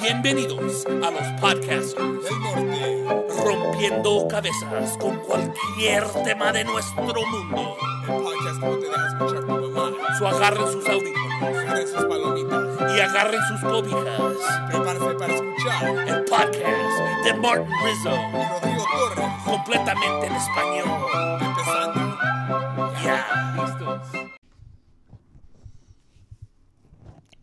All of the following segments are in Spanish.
Bienvenidos a los podcasters del norte. rompiendo cabezas con cualquier tema de nuestro mundo. El podcast no te deja escuchar tu mamá. So agarren sus audífonos Agarren sus palomitas. y agarren sus cobijas. Prepárate para escuchar. El podcast de Martin Rizzo, Y Rodrigo Torres. completamente en español.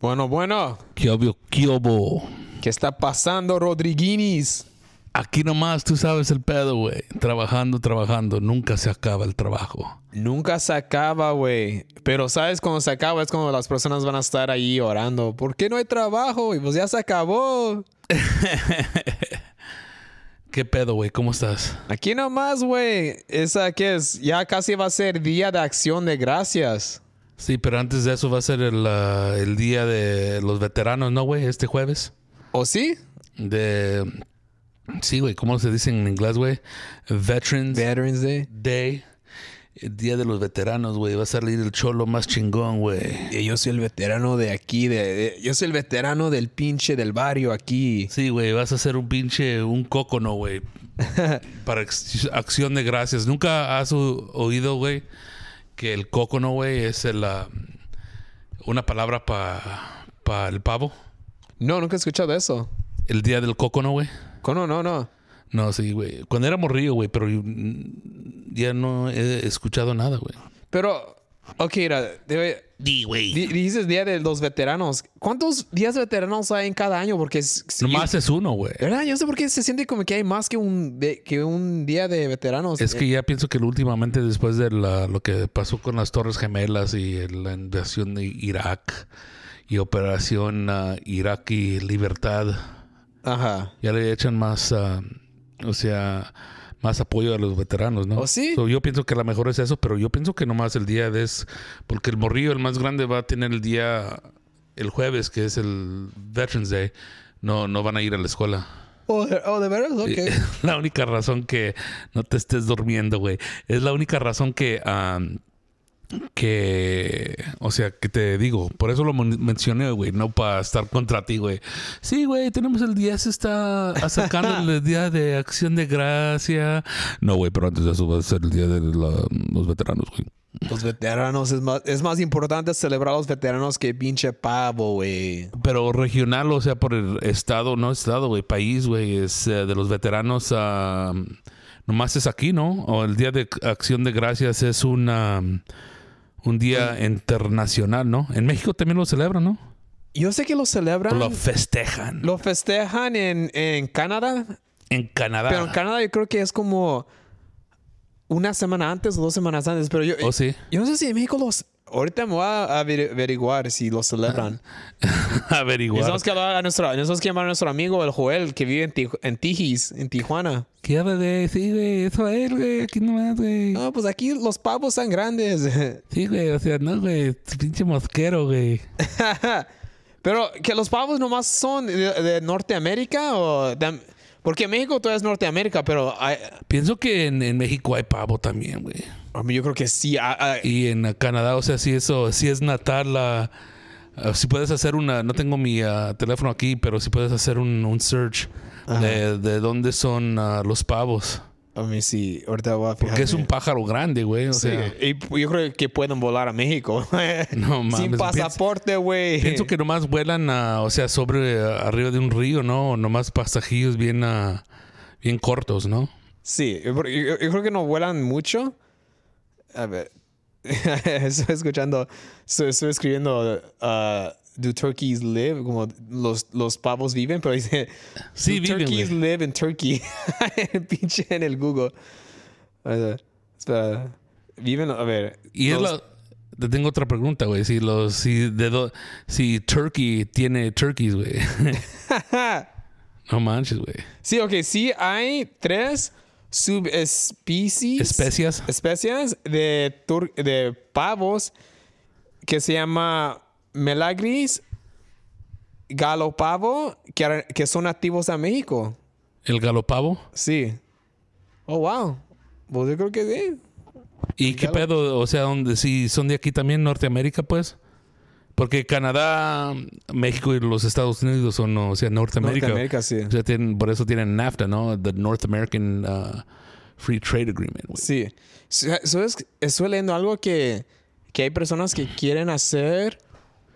Bueno, bueno. Kiobo, Kiobo. ¿Qué está pasando, Rodriguinis? Aquí nomás tú sabes el pedo, güey. Trabajando, trabajando. Nunca se acaba el trabajo. Nunca se acaba, güey. Pero sabes cuando se acaba es cuando las personas van a estar ahí orando. ¿Por qué no hay trabajo? Y pues ya se acabó. ¿Qué pedo, güey? ¿Cómo estás? Aquí nomás, güey. Esa que es, ya casi va a ser día de acción de gracias. Sí, pero antes de eso va a ser el, ah, el día de los veteranos, ¿no, güey? Este jueves. ¿O sí? De. Sí, güey. ¿Cómo se dice en inglés, güey? Veterans Veterans Day. Day. El día de los veteranos, güey. Va a salir el cholo más chingón, güey. Y Yo soy el veterano de aquí. De, de- yo soy el veterano del pinche del barrio aquí. Sí, güey, vas a hacer un pinche, un cocono, güey. para ex- acción de gracias. ¿Nunca has o- oído, güey, que el cocono, güey, es el, ah, una palabra para el pavo? No, nunca he escuchado eso. El día del cocono, güey. No, no, no. No, sí, güey. Cuando era morrillo, güey, pero mm, ya no he escuchado nada, güey. Pero, ok, mira, debe, Di, güey. Di- Dices Día de los Veteranos. ¿Cuántos días de veteranos hay en cada año? Porque es, sí, Nomás es uno, güey. ¿Verdad? Yo no sé por qué se siente como que hay más que un, de- que un día de veteranos. Es que ya pienso que últimamente después de la- lo que pasó con las Torres Gemelas y la invasión de Irak y Operación ah, Irak y Libertad, Ajá. ya le echan más, ah, o sea, más apoyo a los veteranos, ¿no? ¿Oh, sí? So, yo pienso que la mejor es eso, pero yo pienso que nomás el día de es, porque el morrillo, el más grande, va a tener el día, el jueves, que es el Veterans Day, no, no van a ir a la escuela. Oh, de, oh, ¿de veras? Ok. La única razón que no te estés durmiendo, güey. Es la única razón que, am, que, o sea, que te digo, por eso lo men- mencioné, güey, no para estar contra ti, güey. Sí, güey, tenemos el día, se está acercando el día de acción de gracia. No, güey, pero antes de eso va a ser el día de la- los veteranos, güey. Los veteranos es más, es más importante celebrar a los veteranos que pinche pavo, güey. Pero regional, o sea, por el estado, no estado, güey, país, güey, es eh, de los veteranos, ah, nomás es aquí, ¿no? O el Día de Acción de Gracias es una, un día internacional, ¿no? En México también lo celebran, ¿no? Yo sé que lo celebran. Lo festejan. Lo festejan en, en Canadá. en Canadá. Pero en Canadá yo creo que es como una semana antes o dos semanas antes. Pero yo, ¿O sí? yo no sé si en México los... Ahorita me voy a averi- averiguar si lo celebran. Averiguar. Necesitamos que a nuestro, necesitamos que llamar a nuestro amigo el Joel que vive en, Tij- en Tijis, en Tijuana. ¿Qué habla de? Sí, güey, eso es, güey, aquí nomás, güey. No, pues aquí los pavos están grandes. Sí, güey, o sea, no, güey, pinche mosquero, güey. Pero que los pavos nomás son de, de Norteamérica o... de- porque México todo es Norteamérica, pero hay- Pienso que en, en México hay pavo también, güey. a mí yo creo que sí. ah, ah, Y en Canadá, o sea, si eso, si es natal, la, uh, si puedes hacer una, no tengo mi uh, teléfono aquí, pero si puedes hacer un, un search de, de dónde son uh, los pavos. A mí sí, ahorita voy a Porque es un pájaro grande, güey. O Sí, sea, y yo creo que pueden volar a México. No mames, Sin pasaporte, güey. pienso que nomás vuelan, uh, o sea, sobre, arriba de un río, ¿no? O Nomás pasajillos bien, uh, bien cortos, ¿no? Sí, yo, yo- yo creo que no vuelan mucho. A ver, estoy escuchando, estoy, estoy escribiendo, uh, ¿Do turkeys live? Como los, los pavos viven, pero dice, Sí, "Do viven, turkeys live in Turkey. Pinche en el Google. Espera, viven, a ver. Y es los- la... Te tengo otra pregunta, güey. Si los, si de do- si Turkey tiene turkeys, güey. no manches, güey. Sí, ok, sí hay tres subespecies. Especias. especies de, tur- de pavos que se llama Melagris galopavo, que, que son nativos a México. El galopavo. Sí. Oh, wow. Pues yo creo que sí. ¿Y qué Galo- pedo? O sea, donde si son de aquí también, Norteamérica, pues. Porque Canadá, México y los Estados Unidos son, o sea, Norteamérica. Norteamérica, sí. O sea, tienen- por eso tienen NAFTA, ¿no? The North American uh, Free Trade Agreement. Sí. ¿Sabes? Estoy leyendo algo que, que hay personas que quieren hacer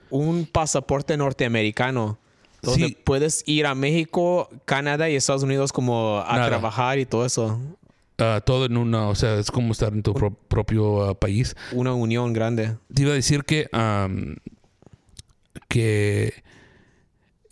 un pasaporte norteamericano. Donde Sí. puedes ir a México, Canadá y Estados Unidos como a Nada. trabajar y todo eso. Ah, todo en una, o sea, es como estar en tu pro- propio ah, país. Una unión grande. Te iba a decir que am, que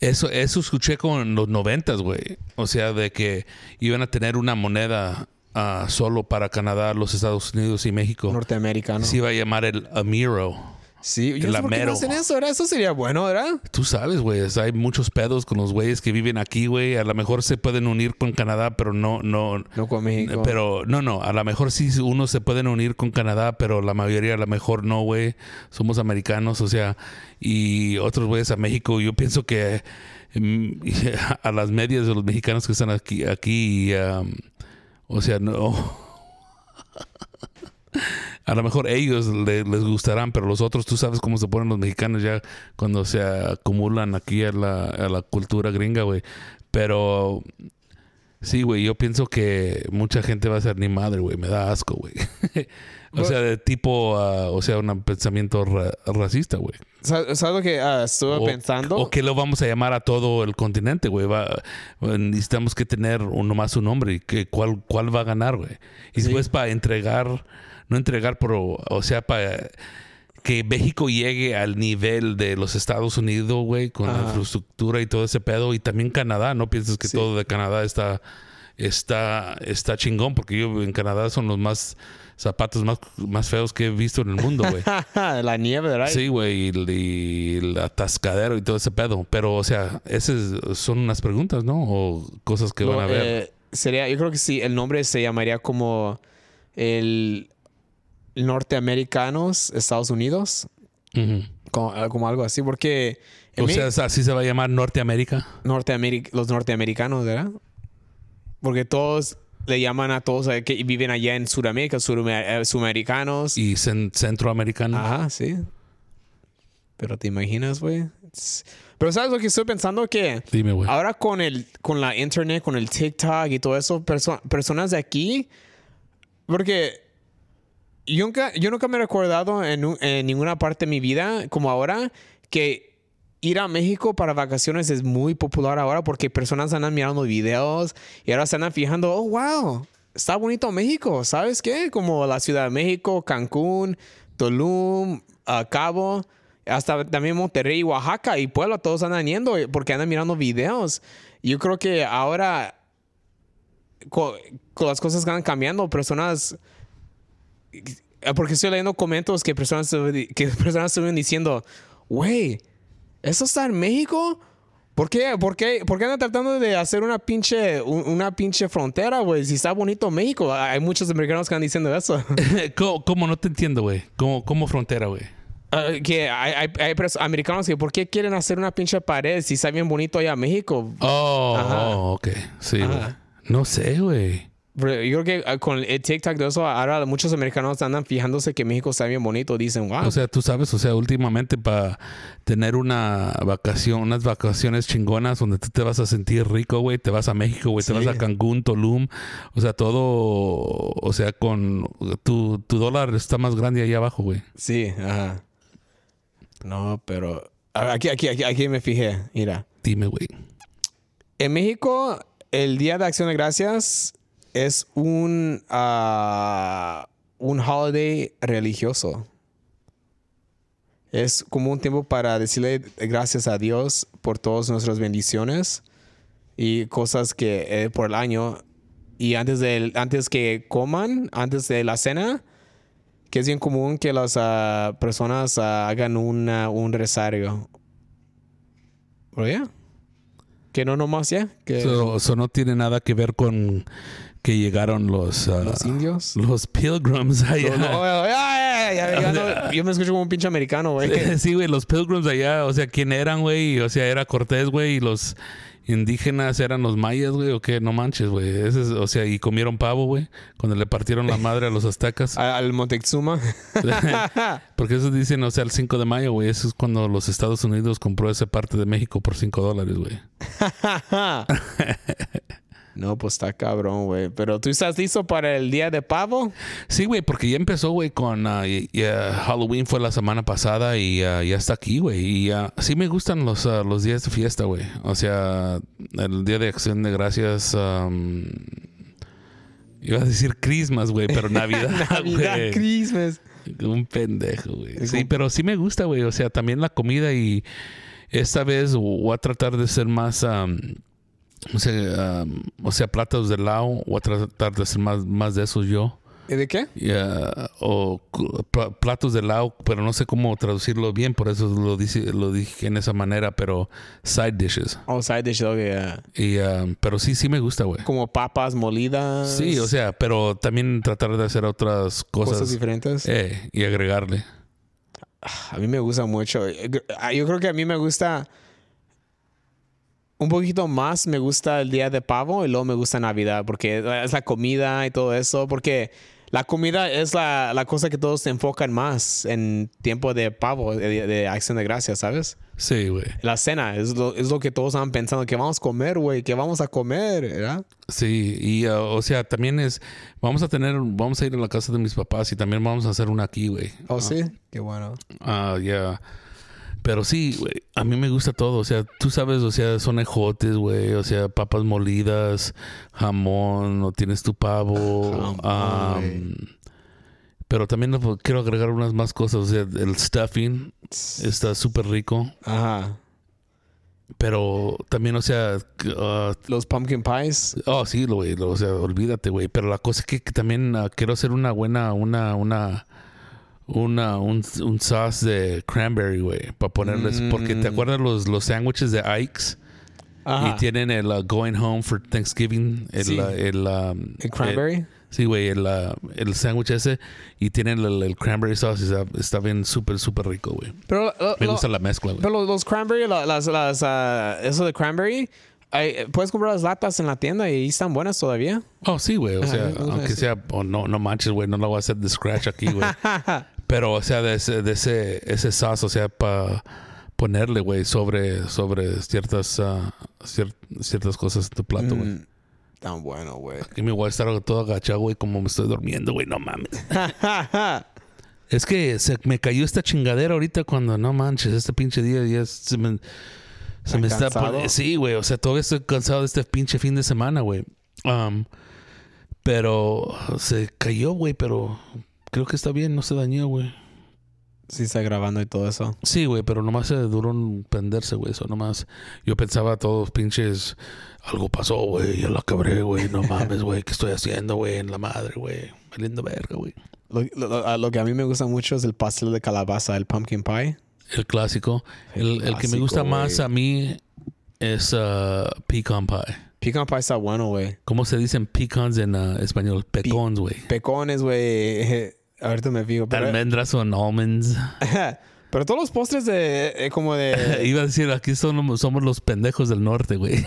eso eso escuché con los noventas, güey. O sea, de que iban a tener una moneda ah, solo para Canadá, los Estados Unidos y México. Norteamericano. Se iba a llamar el Amiro. Sí, yo no Amero. hacen eso, ¿verdad? Eso sería bueno, ¿verdad? Tú sabes, güey, o sea, hay muchos pedos con los güeyes que viven aquí, güey. A lo mejor se pueden unir con Canadá, pero no, no, No con México. Pero no, no, a lo mejor sí unos se pueden unir con Canadá, pero la mayoría a lo mejor no, güey. Somos americanos, o sea, y otros güeyes a México. Yo pienso que mm, a las medias de los mexicanos que están aquí, aquí, um, o sea, no. A lo mejor ellos le- les gustarán, pero los otros, tú sabes cómo se ponen los mexicanos ya cuando se acumulan aquí a la, a la cultura gringa, güey. Pero Sí, güey, yo pienso que mucha gente va a ser ni madre, güey, me da asco, güey. o sea, de tipo, ah, o sea, un pensamiento ra- racista, güey. ¿Sabes lo que ah, estuve O, pensando? o que lo vamos a llamar a todo el continente, güey. Va- necesitamos que tener uno más un nombre y que cuál, cuál va a ganar, güey. Y Sí. después para entregar, no entregar, pero, o sea, para que México llegue al nivel de los Estados Unidos, güey, con la infraestructura y todo ese pedo. Y también Canadá, no pienses que Sí. todo de Canadá está, está, está chingón, porque yo en Canadá son los más zapatos más, más feos que he visto en el mundo, güey. la nieve, ¿verdad? Sí, güey, y, y el atascadero y todo ese pedo. Pero, o sea, esas son unas preguntas, ¿no? O cosas que van a ver. eh, sería, yo creo que sí, el nombre se llamaría como el norteamericanos Estados Unidos, Ujú. como, como algo así, porque O sea, así se va a llamar Norteamérica. Norteameri- los norteamericanos, ¿verdad? Porque todos le llaman a todos eh, que viven allá en Sudamérica, sudamer- eh, sudamericanos. Y cen- centroamericano. Ajá, sí. Pero te imaginas, güey. Pero ¿sabes lo que estoy pensando? Que Dime, güey. ahora con el con la internet, con el TikTok y todo eso, perso- personas de aquí, porque yo nunca, yo nunca me he recordado en, un- en ninguna parte de mi vida como ahora que ir a México para vacaciones es muy popular ahora porque personas andan mirando videos y ahora se andan fijando, oh, wow, está bonito México, ¿sabes qué? Como la Ciudad de México, Cancún, Tulum, Cabo, hasta también Monterrey, Oaxaca y Puebla, todos andan yendo porque andan mirando videos. Yo creo que ahora co- con las cosas que cambiando, personas porque estoy leyendo comentarios que personas que personas estuvieron diciendo, güey, ¿eso está en México? ¿Por qué, por qué, por qué andan tratando de hacer una pinche, un- una pinche frontera, güey? Si está bonito México. Hay muchos americanos que están diciendo eso. ¿Cómo, cómo? No te entiendo, güey. ¿Cómo, cómo frontera, güey? Ah, que hay, hay, hay americanos que, ¿por qué quieren hacer una pinche pared si está bien bonito allá en México? Oh, oh, ok. Sí, güey. No sé, güey. Pero Yo creo que ah, con el TikTok de eso, ahora muchos americanos andan fijándose que México está bien bonito. Dicen, wow. O sea, tú sabes, o sea, últimamente para tener una vacación, unas vacaciones chingonas donde tú te vas a sentir rico, güey, te vas a México, güey, te vas a Cancún, Tulum, o sea, todo, o sea, con tu, tu dólar está más grande ahí abajo, güey. Sí, ajá. No, pero aquí, aquí, aquí, aquí me fijé. Mira, Dime, güey. en México el Día de Acción de Gracias es un ah, un holiday religioso. Es como un tiempo para decirle gracias a Dios por todas nuestras bendiciones y cosas que eh, por el año y antes de antes que coman, antes de la cena, que es bien común que las ah, personas ah, hagan una, un rosario. ¿Oye? Que no nomás ya, eso no tiene nada que ver con que llegaron los, ah, los indios. los pilgrims allá. No, no, no, yo me escucho como un pinche americano, güey. Sí, güey, los pilgrims allá, o sea, ¿quién eran, güey? O sea, era Cortés, güey, y los indígenas eran los mayas, güey, o qué, no manches, güey. Es- O sea, y comieron pavo, güey, cuando le partieron la madre a los aztecas. Al, al Montezuma. Porque eso dicen, o sea, el 5 de mayo, güey, eso es cuando los Estados Unidos compró esa parte de México por 5 dólares, güey. No, pues está cabrón, güey. Pero tú estás listo para el día de pavo? Sí, güey, porque ya empezó, güey, con y- y, ah, Halloween fue la semana pasada y ah, ya está aquí, güey. Y sí me gustan los, los días de fiesta, güey. O sea, el día de acción de gracias. am, iba a decir Christmas, güey, pero Navidad, Navidad, güey. Christmas. Un pendejo, güey. Sí, pero sí me gusta, güey. O sea, también la comida y esta vez voy a tratar de ser más, am, o, sea, am, o sea, platos de lao. Voy a tratar de ser más, más de esos yo. ¿Y de qué? Y, ah, o platos de lao, pero no sé cómo traducirlo bien, por eso lo, dice, lo dije en esa manera, pero side dishes. Oh, side dish, ok, yeah. Y, ah, pero sí, sí me gusta, güey. Como papas molidas. Sí, o sea, pero también tratar de hacer otras cosas, cosas, diferentes. eh, y agregarle. A mí me gusta mucho. Ah, Yo creo que a mí me gusta un poquito más. Me gusta el día de pavo y luego me gusta Navidad porque es la comida y todo eso. Porque la comida es la, la cosa que todos se enfocan más en tiempo de pavo, de, de acción de gracias, ¿sabes? Sí, güey. La cena es lo, es lo que todos están pensando que vamos a comer, güey, que vamos a comer, ¿verdad? Sí, y ah, o sea, también es, vamos a tener, vamos a ir a la casa de mis papás y también vamos a hacer una aquí, güey. Oh, sí. Qué bueno. Ah, ya. Pero sí, güey, a mí me gusta todo. O sea, tú sabes, o sea, son ejotes, güey. O sea, papas molidas, jamón, o tienes tu pavo. Güey. pero también quiero agregar unas más cosas. O sea, el stuffing está súper rico. Ajá. Pero también, o sea, ah, Los pumpkin pies. Oh, sí, lo, güey. O sea, olvídate, güey. Pero la cosa es que, que también ah, quiero hacer una buena, una, una, una, un, un sauce de cranberry, güey. Para ponerles, porque te Mm. acuerdas los, los sándwiches de Ike's Ajá. y tienen el uh, going home for Thanksgiving, el, Sí. uh, el, um, ¿El cranberry? el- sí, güey, el, uh, el sándwich ese y tienen el, el cranberry sauce. Está, está bien súper, súper rico, güey. Pero, lo- Me lo- gusta la mezcla, güey. pero los, cranberry, la- las, las, ah, eso de cranberry, hay- puedes comprar las latas en la tienda y están buenas todavía. Oh, sí, güey. O Ajá, sea, gusta aunque sea, oh, no, no manches, güey. No lo voy a hacer de scratch aquí, güey. Pero, o sea, de ese, de ese, ese sauce, o sea, para ponerle, güey, sobre, sobre ciertas, cier- ciertas cosas en tu plato, güey. Mm, tan bueno, güey. Aquí me voy a estar todo agachado, güey, como me estoy durmiendo, güey. No mames. Es que se me cayó esta chingadera ahorita cuando, no manches, este pinche día ya se me, se ¿Tan me está. Sí, güey, o sea, todavía estoy cansado de este pinche fin de semana, güey. Um, pero se cayó, güey, pero creo que está bien, no se dañó, güey. sí, está grabando y todo eso. Sí, güey, pero nomás se duró en prenderse, güey. Eso nomás. Yo pensaba todos pinches. Algo pasó, güey. Ya la quebré, güey. No mames, güey. ¿Qué estoy haciendo, güey? En la madre, güey. Valiendo verga, güey. Lo, lo- lo que a mí me gusta mucho es el pastel de calabaza, el pumpkin pie. El clásico. El, el que me clásico, gusta más güey. a mí es uh, pecan pie. Pecan pie está bueno, güey. ¿Cómo se dicen pecans en uh, español? Pecons, güey. Pecones, güey. Ahorita me fijo. Pero, Almendras son almonds. pero todos los postres de, eh, como de... Iba a decir, aquí somos, somos los pendejos del norte, güey.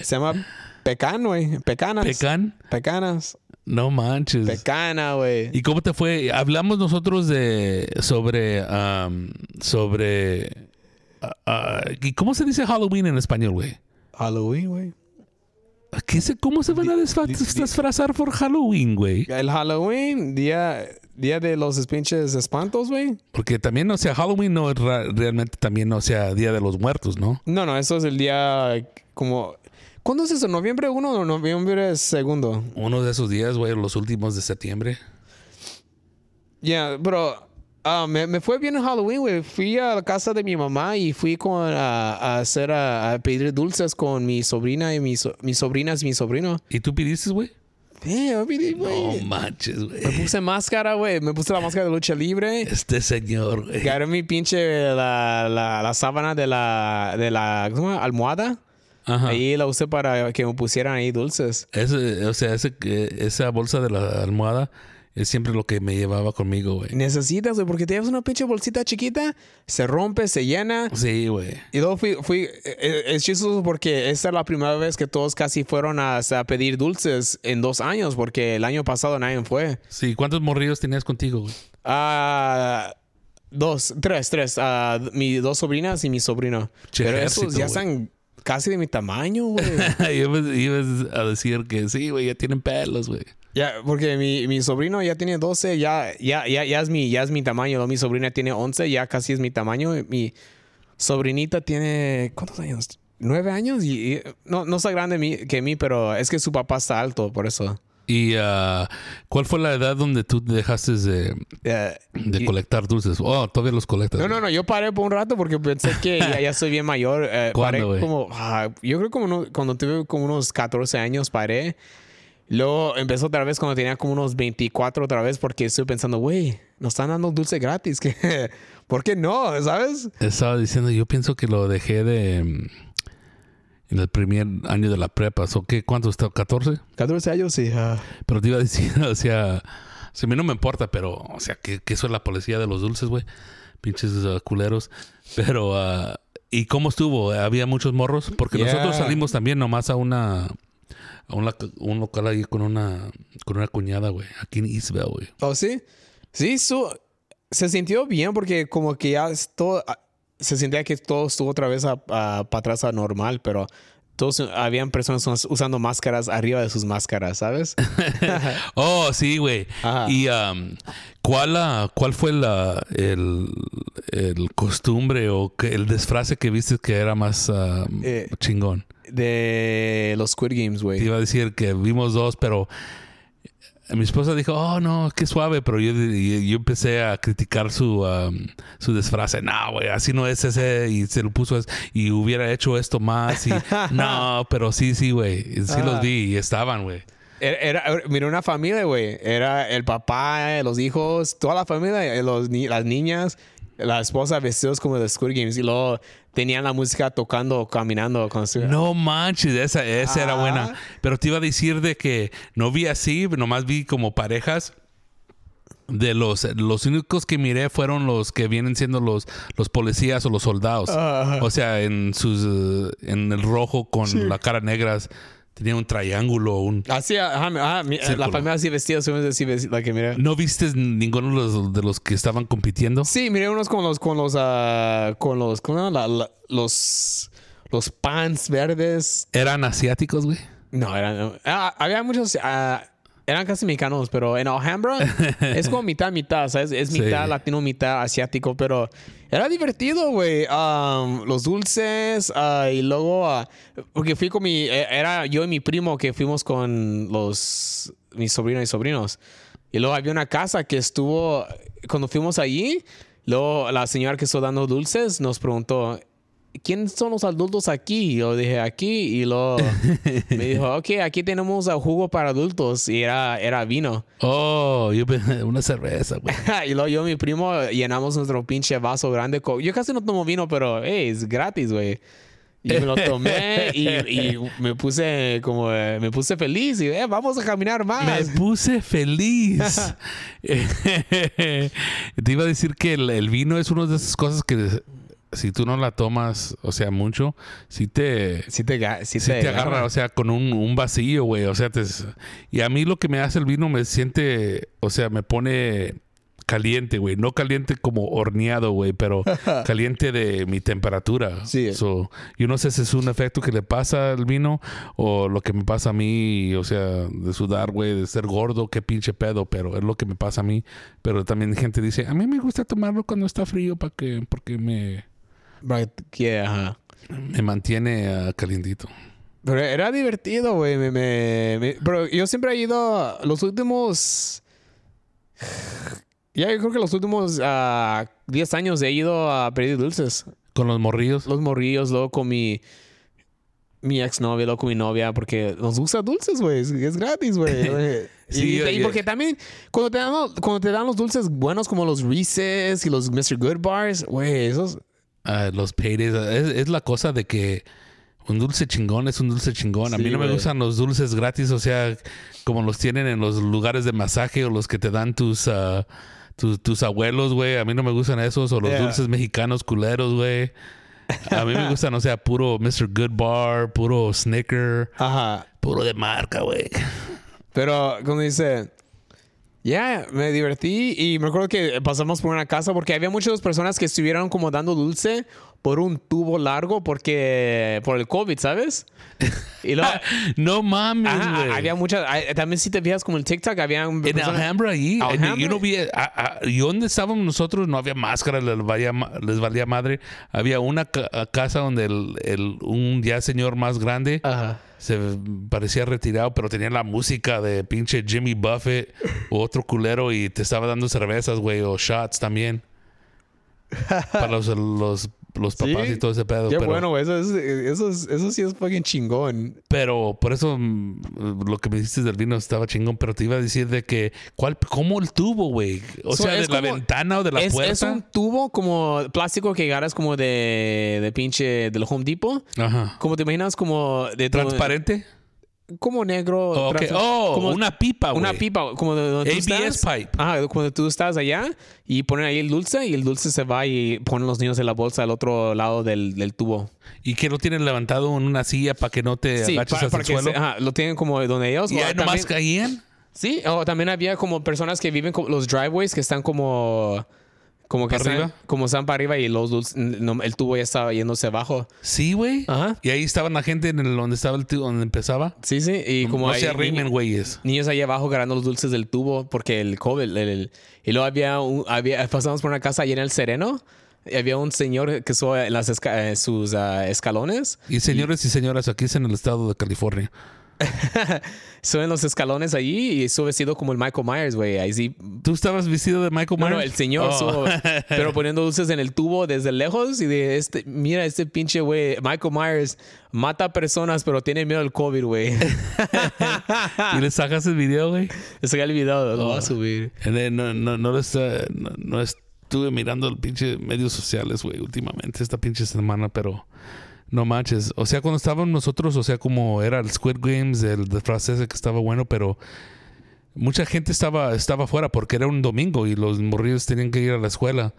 se llama pecan, güey. Pecanas. ¿Pecan? Pecanas. No manches. Pecana, güey. ¿Y cómo te fue? Hablamos nosotros de sobre um, sobre ¿y cómo se dice Halloween en español, güey? Halloween, güey. ¿Qué se, ¿Cómo se van a disfrazar por Halloween, güey? El Halloween, día, día de los pinches espantos, güey. Porque también, o sea, Halloween no es realmente también, o sea, Día de los Muertos, ¿no? No, no, eso es el día como... ¿Cuándo es eso? ¿Noviembre 1 o noviembre 2? Uno de esos días, güey, los últimos de septiembre. Ya, pero ah, me, me fue bien en Halloween, güey. Fui a la casa de mi mamá y fui con, a, a hacer, a, a pedir dulces con mi sobrina y mis, mis sobrinas y mi sobrino. ¿Y tú pidiste, güey? Yo pedí, No güey. manches, Me güey. puse máscara, güey. Me puse la máscara de lucha libre. Este señor, güey. Agarré mi pinche la, la, la sábana de la, de la ¿cómo se llama? almohada. Ajá. Ahí la usé para que me pusieran ahí dulces. Ese, o sea, ese, esa bolsa de la almohada es siempre lo que me llevaba conmigo, güey. Necesitas, güey, porque te llevas una pinche bolsita chiquita, se rompe, se llena. Sí, güey. Y luego fui, fui eh, eh, es chistoso porque esta es la primera vez que todos casi fueron a, a pedir dulces en dos años, porque el año pasado nadie fue. Sí, ¿cuántos morrillos tenías contigo, güey? Ah, dos, tres, tres. Ah, mis dos sobrinas y mi sobrino. Pero esos ya están casi de mi tamaño, güey. ibas, ibas a decir que sí, güey, ya tienen pelos, güey. Ya, porque mi, mi sobrino ya tiene 12, ya, ya, ya, ya, es mi, ya es mi tamaño. Mi sobrina tiene 11, ya casi es mi tamaño. Mi sobrinita tiene, ¿cuántos años? ¿Nueve años? Y, y- no, no está grande mi- que mí, pero es que su papá está alto, por eso. ¿Y ah, cuál fue la edad donde tú dejaste de, Eh, de y- colectar dulces? Oh, todavía los colectas. No, no, no, yo paré por un rato porque pensé que ya, ya soy bien mayor. Ah, yo creo como no- cuando tuve como unos 14 años paré. Luego empezó otra vez cuando tenía como unos 24 otra vez porque estoy pensando, güey, nos están dando dulce gratis. que ¿Por qué no? ¿Sabes? Estaba diciendo, yo pienso que lo dejé de... mm, En el primer año de la prepa. ¿O qué? ¿Cuánto está? ¿14? 14 años, sí. Pero te iba a decir, o sea... sea, a mí no me importa, pero... O sea, que, que eso es la policía de los dulces, güey. Pinches culeros. Pero... ah, ¿Y cómo estuvo? ¿Había muchos morros? Porque Yeah. nosotros salimos también nomás a una... A un, local ahí con una... Con una cuñada, güey. Aquí en Eastville, güey. ¿Oh, sí? Sí, su- se sintió bien porque como que ya todo, ah, se sentía que todo estuvo otra vez a- a- para atrás a normal, pero todos habían personas us- usando máscaras arriba de sus máscaras, ¿sabes? Oh, sí, güey. Y um, ¿cuál, ah, ¿cuál fue la, el, el costumbre o que, el disfrace que viste que era más Eh, chingón? De los Squid Games, Te güey. iba a decir que vimos dos, pero mi esposa dijo, oh, no, qué suave, pero yo, yo, yo empecé a criticar su, um, su. No, güey, así no es ese. Y se lo puso y hubiera hecho esto más. Y no, pero sí, sí, güey. Sí Ah. los vi y estaban, güey. Era, era- mira una familia, güey. Era el papá, los hijos, toda la familia, eh, los, las niñas, la esposa vestidos como de Squid Games y luego tenían la música tocando, caminando. Con su- No manches, esa, esa era Ah. buena. Pero te iba a decir de que no vi así, nomás vi como parejas. De los, los únicos que miré fueron los que vienen siendo los, los policías o los soldados. Ajá. O sea, en sus eh, en el rojo con la cara negra tenía un triángulo, un Así, ajá, ajá, mi- Círculo. la familia así vestida, así vestida, la que mira. ¿No viste ninguno de los, de los que estaban compitiendo? Sí, miré unos con los, con los, ah, con los, ¿cómo? La- la- los, los pants verdes. ¿Eran asiáticos, güey? No, eran, ah, había muchos, ah, eran casi mexicanos, pero en Alhambra es como mitad, mitad, ¿sabes? Es Sí. mitad latino, mitad asiático, pero era divertido, güey. Um, los dulces ah, y luego, ah, porque fui con mi, eh, era yo y mi primo que fuimos con los, mis sobrinos y sobrinos. Y luego había una casa que estuvo, cuando fuimos allí, luego la señora que estuvo dando dulces nos preguntó, ¿quién son los adultos aquí? Yo dije, aquí. Y luego me dijo, ok, aquí tenemos ah, jugo para adultos. Y era, era vino. Oh, yo una cerveza, güey. y luego yo y mi primo llenamos nuestro pinche vaso grande. Yo casi no tomo vino, pero hey, es gratis, güey. Y me lo tomé y, y me puse como, eh, me puse feliz. Y eh, vamos a caminar Me más. puse feliz. Te iba a decir que el, el vino es una de esas cosas que si tú no la tomas, o sea, mucho, si te, Sí te, agarra, o sea, con un, un vacío, güey. O sea, te, y a mí lo que me hace el vino me siente, o sea, me pone caliente, güey. No caliente como horneado, güey, pero caliente de mi temperatura. Sí. So, yo no sé si es un efecto que le pasa al vino o lo que me pasa a mí, o sea, de sudar, güey, de ser gordo, qué pinche pedo, pero es lo que me pasa a mí. Pero también gente dice, a mí me gusta tomarlo cuando está frío para que, porque me, yeah, me mantiene ah, calientito. Pero era divertido, güey. Me, me- me- pero yo siempre he ido los últimos. Ya, yo creo que los últimos ah, 10 años he ido a pedir dulces. Con los morrillos. Los morrillos, luego con mi. Mi exnovia, luego con mi novia, porque nos gusta dulces, güey. Es, gratis, güey. Sí, y, yo- y yo- porque también, cuando te, dan, cuando te dan los dulces buenos como los Reese's y los Mr. Good Bars, güey, esos. Los paydays. Es, es la cosa de que Un dulce chingón es un dulce chingón. A mí no me gustan los dulces gratis, o sea, como los tienen en los lugares de masaje o los que te dan tus, ah, tus, tus abuelos, güey. A mí no me gustan esos o los Yeah. dulces mexicanos culeros, güey. A mí me gustan, o sea, puro Mr. Good Bar, puro Snicker, Ajá. puro de marca, güey. Pero, como dice, ya, me divertí y me acuerdo que pasamos por una casa porque había muchas personas que estuvieron como dando dulce por un tubo largo porque por el COVID, ¿sabes? Y luego, No mames, ajá, güey. había muchas, ah, también si te fijas como en TikTok, había En personas- Alhambra ahí, Alhambra. yo no vi, a- a- y donde estábamos nosotros no había máscara, les valía, les valía madre. Había una ca- casa donde el, el- un ya señor más grande Ajá. se parecía retirado, pero tenía la música de pinche Jimmy Buffett o otro culero y te estaba dando cervezas, güey, o shots también. Para los, los, los papás Sí. y todo ese pedo. Qué pero, bueno, güey, eso, es- eso, es- eso sí es fucking chingón. pero por eso mm, lo que me dijiste del vino estaba chingón, pero te iba a decir de que, ¿cuál, ¿cómo el tubo, güey? O So, sea, de la ventana o de la es, puerta. es un tubo como plástico que agarras como de, de pinche del Home Depot. Ajá. Como te imaginas como de tu- ¿Transparente? Como negro. Oh, Oh, como una pipa, güey. Una pipa, como de donde tú ABS estás. pipe. Ajá, cuando tú estás allá y ponen ahí el dulce y el dulce se va y ponen los niños en la bolsa al otro lado del, del tubo. Y que lo tienen levantado en una silla para que no te Sí, agaches para, para el que suelo. se- ajá, lo tienen como donde ellos. y ahí nomás caían. Sí, o también había como personas que viven como los driveways que están como como que ¿Para están, arriba? como están para arriba y los dulces- no, el tubo ya estaba yéndose abajo. Sí, güey. Ajá. Y ahí estaban la gente en el donde estaba el tío, donde empezaba. Sí, sí, y como no hay se arrimen, niños, güeyes. niños ahí abajo agarrando los dulces del tubo porque el COVID el- el- y luego había un, había pasamos por una casa allá en el Sereno y había un señor que sube en las esca- eh, sus ah, escalones Y señores y señoras, aquí es en el estado de California. suben los escalones allí y sube vestido como el Michael Myers, güey. Ahí sí. ¿Tú estabas vestido de Michael No, Myers? no, el señor Oh. sube, pero poniendo dulces en el tubo desde lejos y de este, mira este pinche güey, Michael Myers mata personas pero tiene miedo al COVID, güey. ¿Y le sacas el video, güey? Ese el video, lo Oh. va a subir. Eh, No, no, no, lo está- no, no estuve mirando el pinche medios sociales, güey, últimamente, esta pinche semana, pero no manches. O sea, cuando estábamos nosotros, o sea, como era el Squid Games, el de francés que estaba bueno, pero mucha gente estaba, estaba fuera porque era un domingo y los morrillos tenían que ir a la escuela.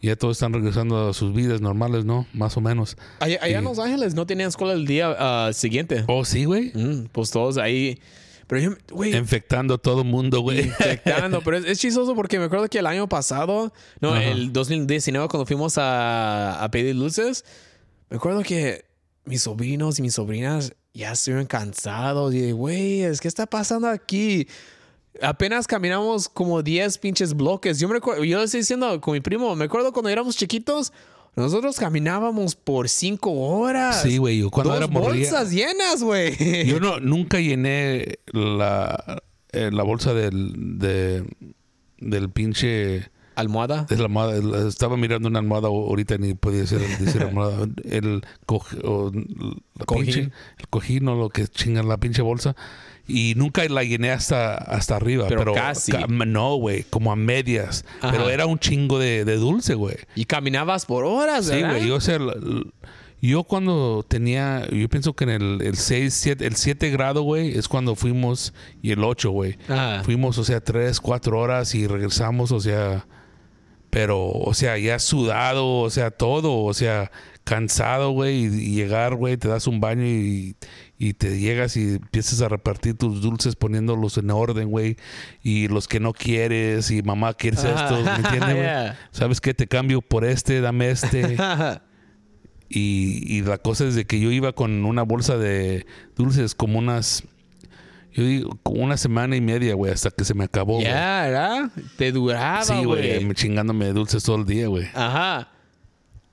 Y ya todos están regresando a sus vidas normales, ¿no? Más o menos. Allá, allá en Los Ángeles no tenían escuela el día ah, siguiente. Oh, sí, güey. Mm, pues todos ahí. Pero yo, güey, Infectando a todo mundo, güey. infectando. Pero es, es chistoso porque me acuerdo que el año pasado, no, Ajá. el 2019, cuando fuimos a, a pedir luces, me acuerdo que mis sobrinos y mis sobrinas ya estuvieron cansados. Y güey, es que está pasando aquí? Apenas caminamos como 10 pinches bloques. Yo me recuerdo, yo le estoy diciendo con mi primo, me acuerdo cuando éramos chiquitos, nosotros caminábamos por 5 horas. Sí, güey. Yo cuando Dos era bolsas llenas, güey. Yo no, nunca llené la, eh, la bolsa del, de, del pinche... Almohada. De la almohada. Estaba mirando una almohada ahorita ni podía decir, decir almohada. El, coj- o la Cojín. pinche- el cojín o lo que chingan la pinche bolsa. Y nunca la llené hasta, hasta arriba. Pero Pero, casi. ca- no, güey. Como a medias. Ajá. Pero era un chingo de, de dulce, güey. Y caminabas por horas, Sí, güey. Yo, o sea, la- la- yo cuando tenía, yo pienso que en el, el 6, 7, el 7 grado, güey, es cuando fuimos, y el 8, güey. Fuimos, o sea, 3, 4 horas y regresamos, o sea, pero, o sea, ya sudado, o sea, todo, o sea, cansado, güey, y, llegar, güey, te das un baño y, y te llegas y empiezas a repartir tus dulces poniéndolos en orden, güey, y los que no quieres, y mamá, ¿quieres esto? ¿Me entiendes, güey? Yeah. ¿Sabes qué? Te cambio por este, dame este. Y, y la cosa es de que yo iba con una bolsa de dulces como unas, yo digo, como una semana y media, güey, hasta que se me acabó. güey. Ya, ¿verdad? Te duraba, Sí, güey, güey. me chingándome de dulces todo el día, güey. Ajá.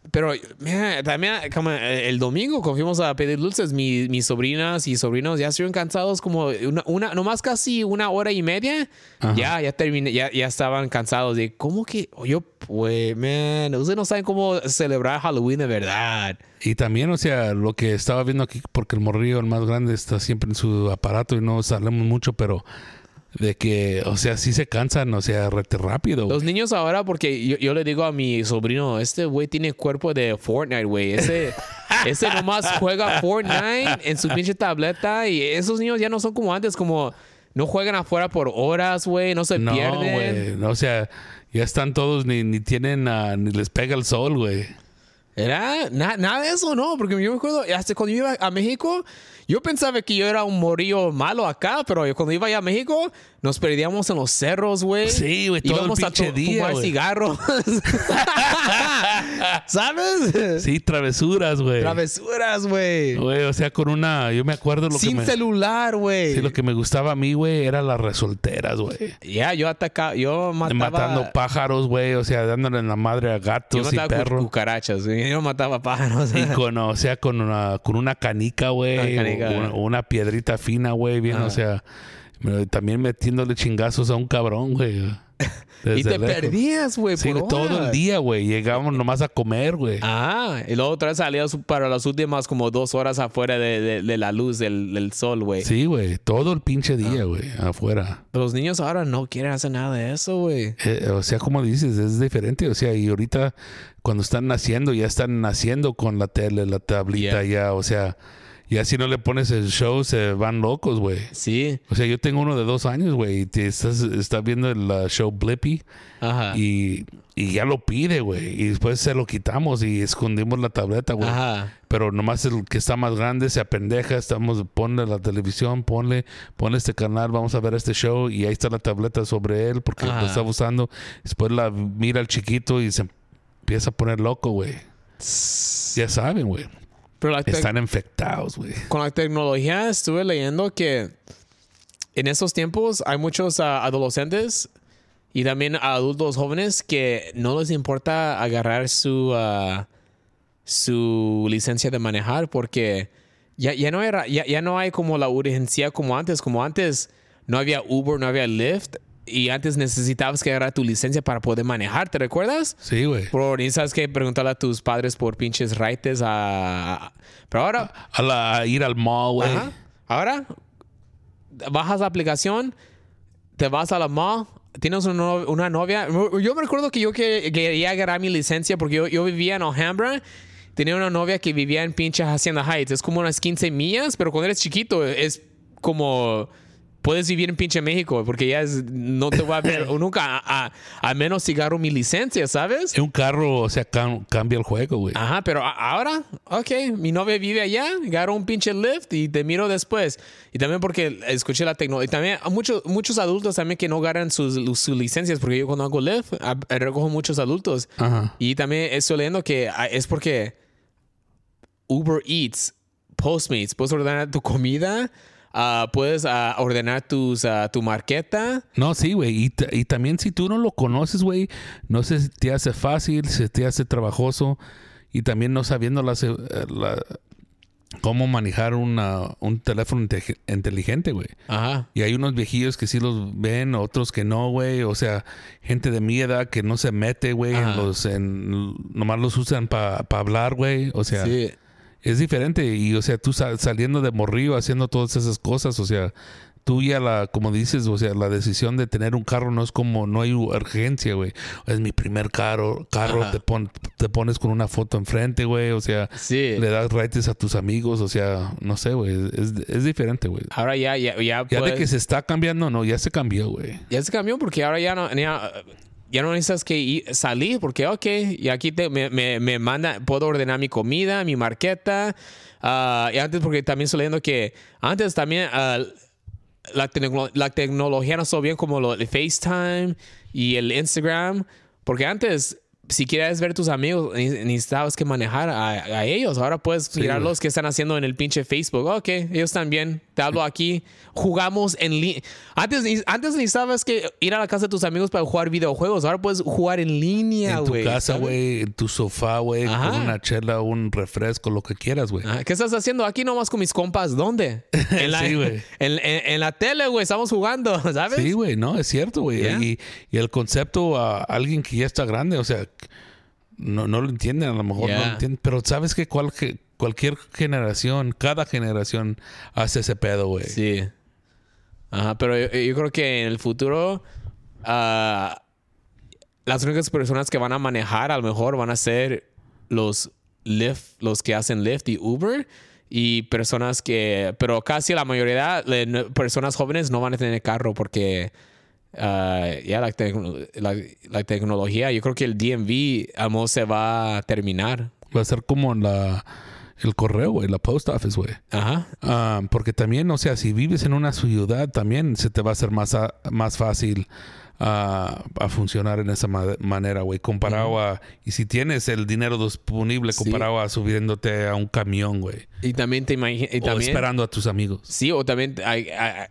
Pero, mira, también como eh, el domingo fuimos a pedir dulces, mi- mis sobrinas y sobrinos ya estuvieron cansados como una, una nomás casi una hora y media. Ajá. Ya, ya terminé, ya, ya estaban cansados de cómo que, yo, pues, man, ustedes no saben cómo celebrar Halloween de verdad. Y también, o sea, lo que estaba viendo aquí, porque el morrillo, el más grande, está siempre en su aparato y no salemos mucho, pero de que, o sea, sí se cansan, o sea, rete rápido. Los niños ahora, porque yo, yo le digo a mi sobrino, este güey tiene cuerpo de Fortnite, güey. Ese, Ese nomás juega Fortnite en su pinche tableta y esos niños ya no son como antes, como no juegan afuera por horas, güey, no se No, pierden. güey. no, O sea, ya están todos, ni, ni tienen, ah, ni les pega el sol, güey. Era na- nada de eso, no, porque yo me acuerdo, hasta cuando yo iba a México, yo pensaba que yo era un morillo malo acá, pero yo cuando iba allá a México, nos perdíamos en los cerros, güey. Sí, güey, todo el Íbamos a pinche to- día, fumar güey. cigarros. ¿Sabes? Sí, travesuras, güey. Travesuras, güey. Güey, o sea, con una, yo me acuerdo lo que Sin me, celular, güey. sí, lo que me gustaba a mí, güey, era las resolteras, güey. Ya, yo atacaba, yo mataba... Matando pájaros, güey, o sea, dándole en la madre a yo gatos y mataba cu- perros. cucarachas, güey. Yo mataba pájaros. Y con, o sea, con una, con una canica, güey. Una. Una, piedrita fina, güey, bien, Ajá. o sea, también metiéndole chingazos a un cabrón, güey. y te lejos. perdías, güey, Sí, por todo el día, güey. Llegábamos nomás a comer, güey. Ah, y luego otra vez salías para las últimas como dos horas afuera de, de- de la luz del, del sol, güey. Sí, güey. Todo el pinche día, güey. Afuera. Los niños ahora no quieren hacer nada de eso, güey. Eh, o sea, como dices, es diferente. O sea, y ahorita cuando están naciendo, ya están naciendo con la tele, la tablita, ya. O sea, ya si no le pones el show, se van locos, güey. Sí. O sea, yo tengo uno de dos años, güey, y te estás, estás viendo el uh, show Blippy Ajá. y, y ya lo pide, güey. Y después se lo quitamos y escondimos la tableta, güey. Ajá. Pero nomás el que está más grande se apendeja, estamos, ponle la televisión, ponle, ponle este canal, vamos a ver este show y ahí está la tableta sobre él porque Ajá. lo está usando. Después la mira el chiquito y se empieza a poner loco, güey. Ya saben, güey. Pero Están infectados, güey. con la tecnología estuve leyendo que en esos tiempos hay muchos ah, adolescentes y también adultos jóvenes que no les importa agarrar su ah, su licencia de manejar porque ya, ya no era ya, ya no hay como la urgencia como antes como antes no había Uber no había Lyft y antes necesitabas que agarrar tu licencia para poder manejar ¿te recuerdas? Sí, güey. Ni sabes que preguntarle a tus padres por pinches raites a... Pero ahora... A, la- a ir al mall, güey. Ahora, bajas la aplicación, te vas a la mall, tienes una, no- una novia. Yo me recuerdo que yo que- quería agarrar mi licencia porque yo, yo vivía en Alhambra. Tenía una novia que vivía en pinche Hacienda Heights. Es como unas 15 millas, pero cuando eres chiquito es como... Puedes vivir en pinche México porque ya es, no te voy a ver nunca, a, a- a menos si agarro mi licencia, ¿sabes? Un carro, o sea, cam- cambia el juego, güey. Ajá, pero a- ahora, ok, mi novia vive allá, agarro un pinche lift y te miro después. Y también porque escuché la tecnología. Y también muchos, muchos adultos también que no agarran sus, sus licencias, porque yo cuando hago lift recojo muchos adultos. Ajá. Y también estoy leyendo que ah, es porque Uber Eats, Postmates, puedes ordenar tu comida, ah, puedes ah, ordenar tus, ah, tu marqueta. No, sí, güey. Y, y también si tú no lo conoces, güey, no sé si te hace fácil, si te hace trabajoso. Y también no sabiendo la, eh, la- cómo manejar una, un teléfono inte- inteligente, güey. Ajá. Y hay unos viejillos que sí los ven, otros que no, güey. O sea, gente de mi edad que no se mete, güey. en los, en, nomás los usan para hablar, güey. O sea, Sí. Es diferente. Y, o sea, tú sa- saliendo de morrillo haciendo todas esas cosas, o sea, tú ya la, como dices, o sea, la decisión de tener un carro no es como, no hay urgencia, güey. Es mi primer carro, carro, Ajá. te, pon- te pones con una foto enfrente, güey. O sea, Sí. le das rates a tus amigos, o sea, no sé, güey. Es, es diferente, güey. Ahora ya, ya, ya, Ya de que se está cambiando, no, ya se cambió, güey. Ya se cambió porque ahora ya no, ya, ya no necesitas que ir- salir porque, ok, y aquí te, me, me, me manda, puedo ordenar mi comida, mi marqueta. ah, y antes, porque también estoy leyendo que antes también ah, la, la tecnología no estuvo bien como lo, el FaceTime y el Instagram. Porque antes, si quieres ver tus amigos, ne- necesitabas que manejar a, a ellos. Ahora puedes mirar güey. los que están haciendo en el pinche Facebook. Ok, ellos bien. Te hablo aquí. Jugamos en línea. Antes, ni- antes necesitabas que ir a la casa de tus amigos para jugar videojuegos. Ahora puedes jugar en línea, en tu güey. casa, güey, en tu sofá, güey, con una chela, un refresco, lo que quieras, güey. Ah, ¿Qué estás haciendo aquí nomás con mis compas? ¿Dónde? En la, Sí, güey. En, en- en la tele, güey. Estamos jugando, ¿sabes? Sí, güey, no, es cierto, güey. Yeah. Y, y el concepto a alguien que ya está grande, o sea, no, no lo entienden, a lo mejor no lo entienden, pero sabes que cual- que cualquier generación, cada generación hace ese pedo, güey. Sí. Ajá, pero yo, yo creo que en el futuro ah, las únicas personas que van a manejar a lo mejor van a ser los Lyft, los que hacen Lyft y Uber. Y personas que, pero casi la mayoría de personas jóvenes no van a tener carro porque ah, ya la, tecno- la- la tecnología, yo creo que el DMV amo se va a terminar. Va a ser como la, el correo, güey, la post office, güey. Ajá. Ah, porque también, o sea, si vives en una ciudad, también se te va a hacer más, a- más fácil ah, a funcionar en esa ma- manera, güey. Comparado a. Y si tienes el dinero disponible, Sí. comparado a subiéndote a un camión, güey. Y también te imaginas. O esperando a tus amigos. Sí, o también hay- hay-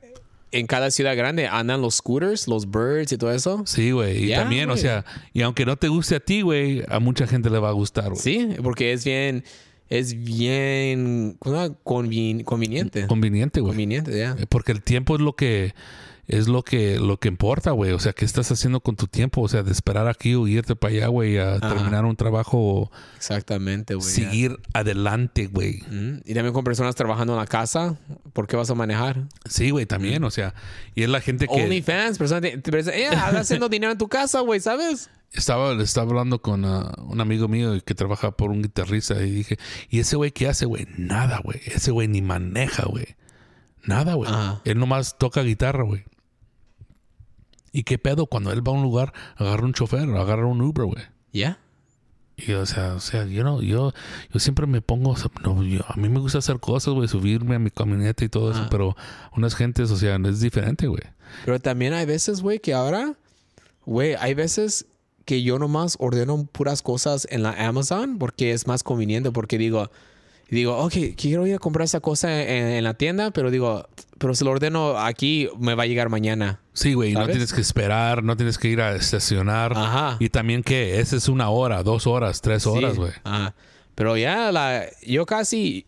en cada ciudad grande andan los scooters, los birds y todo eso. Sí, güey. Y también, o sea, y aunque no te guste a ti, güey, a mucha gente le va a gustar, güey. Sí, porque es bien, es bien conveniente. Conveniente, güey. Conveniente, ya. Eh, Porque el tiempo es lo que es lo que lo que importa, güey. O sea, ¿qué estás haciendo con tu tiempo? O sea, de esperar aquí o irte para allá, güey, a terminar un trabajo Exactamente, güey. ya. seguir adelante, güey. Mm, Y también con personas trabajando en la casa, ¿por qué vas a manejar? Sí, güey, también, o sea, y es la gente que OnlyFans, personas, de- eh, anda haciendo dinero en tu casa, güey, ¿sabes? estaba estaba hablando con ah, un amigo mío que trabaja por un guitarrista y dije, ¿y ese güey qué hace, güey? Nada, güey. Ese güey ni maneja, güey. Nada, güey. Él nomás toca guitarra, güey. ¿Y qué pedo? Cuando él va a un lugar, agarra un chofer, agarra un Uber, güey. ¿Ya? Y o sea, o sea, yo no, yo, yo siempre me pongo, o sea, no, yo- a mí me gusta hacer cosas, güey, subirme a mi camioneta y todo eso, Ajá. pero unas gentes, o sea, es diferente, güey. Pero también hay veces, güey, que ahora, güey, hay veces que yo nomás ordeno puras cosas en la Amazon porque es más conveniente, porque digo, digo, ok, quiero ir a comprar esa cosa en, en la tienda, pero digo, pero si lo ordeno aquí, me va a llegar mañana. Sí, güey, no tienes que esperar, no tienes que ir a estacionar. Ajá. Y también que esa es una hora, dos horas, tres horas, Sí. güey. Ajá. Pero ya, la, yo casi,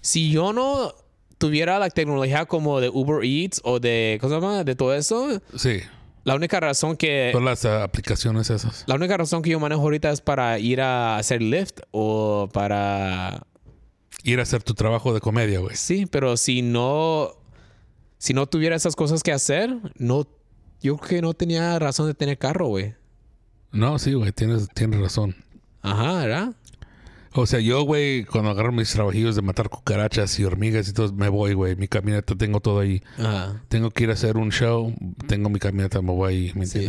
si yo no tuviera la tecnología como de Uber Eats o de, ¿cómo se llama? De todo eso, Sí, la única razón que... todas las ah, aplicaciones esas. La única razón que yo manejo ahorita es para ir a hacer lift o para... Ir a hacer tu trabajo de comedia, güey. Sí, pero si no... Si no tuviera esas cosas que hacer, no... Yo creo que no tenía razón de tener carro, güey. No, sí, güey, tienes, tienes razón. Ajá, ¿verdad? O sea, yo, güey, cuando agarro mis trabajillos de matar cucarachas y hormigas y todo, me voy, güey. Mi camioneta tengo todo ahí. Ajá. tengo que ir a hacer un show, tengo mi camioneta, me voy ahí, ¿me Sí.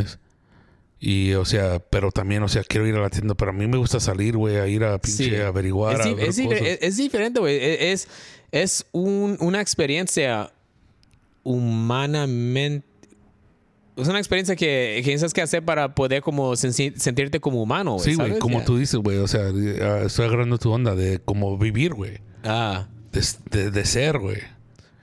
Y, o sea, pero también, o sea, quiero ir a la tienda, pero a mí me gusta salir, güey, a ir a pinche Sí. averiguar, Es, a di- ver es difer- cosas. es- es diferente, güey. E- Es, es un- una experiencia humanamente... Es una experiencia que, que tienes que hacer para poder como sentirte como humano, güey. Sí, güey, como tú dices, güey, o sea, ah, estoy agarrando tu onda de como vivir, güey, Ah. de, de- de ser, güey.